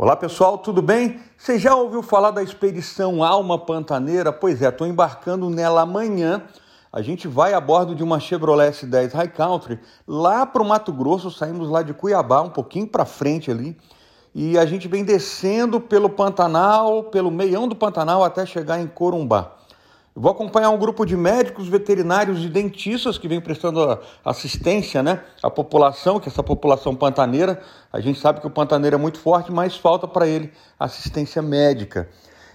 Olá pessoal, tudo bem? Você já ouviu falar da expedição Alma Pantaneira? Pois é, estou embarcando nela amanhã. A gente vai a bordo de uma Chevrolet S10 High Country lá para o Mato Grosso. Saímos lá de Cuiabá, um pouquinho para frente ali. E a gente vem descendo pelo Pantanal, pelo meião do Pantanal até chegar em Corumbá. Eu vou acompanhar um grupo de médicos, veterinários e dentistas que vem prestando assistência né, à população, que é essa população pantaneira. A gente sabe que o pantaneiro é muito forte, mas falta para ele assistência médica.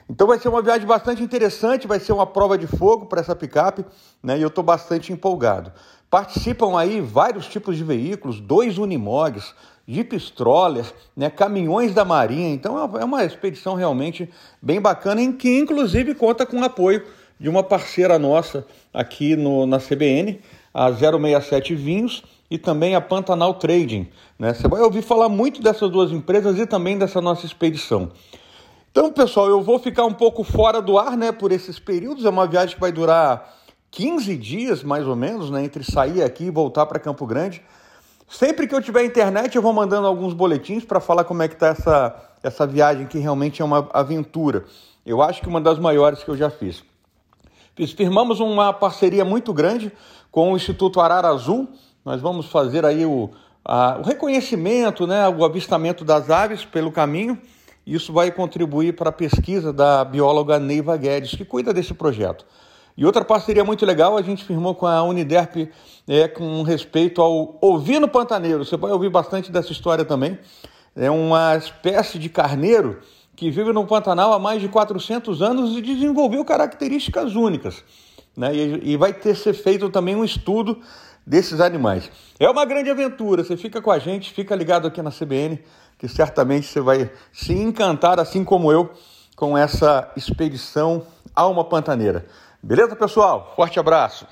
Então vai ser uma viagem bastante interessante, vai ser uma prova de fogo para essa picape, né? E eu estou bastante empolgado. Participam aí vários tipos de veículos, dois Unimogs, Jeep Stroller, né, caminhões da Marinha. Então é uma expedição realmente bem bacana, em que inclusive conta com apoio de uma parceira nossa aqui no, na CBN, a 067 Vinhos e também a Pantanal Trading. Né? Você vai ouvir falar muito dessas duas empresas e também dessa nossa expedição. Então, pessoal, eu vou ficar um pouco fora do ar né, por esses períodos. É uma viagem que vai durar 15 dias, mais ou menos, né, entre sair aqui e voltar para Campo Grande. Sempre que eu tiver internet, eu vou mandando alguns boletins para falar como é que está essa, essa viagem, que realmente é uma aventura. Eu acho que uma das maiores que eu já fiz. Firmamos uma parceria muito grande com o Instituto Arara Azul. Nós vamos fazer aí o, a, o reconhecimento, né, o avistamento das aves pelo caminho. Isso vai contribuir para a pesquisa da bióloga Neiva Guedes, que cuida desse projeto. E outra parceria muito legal a gente firmou com a Uniderp é, com respeito ao ovino pantaneiro. Você vai ouvir bastante dessa história também. É uma espécie de carneiro que vive no Pantanal há mais de 400 anos e desenvolveu características únicas. Né? E, e vai ter ser feito também um estudo desses animais. É uma grande aventura, você fica com a gente, fica ligado aqui na CBN, que certamente você vai se encantar, assim como eu, com essa expedição Alma Pantaneira. Beleza, pessoal? Forte abraço!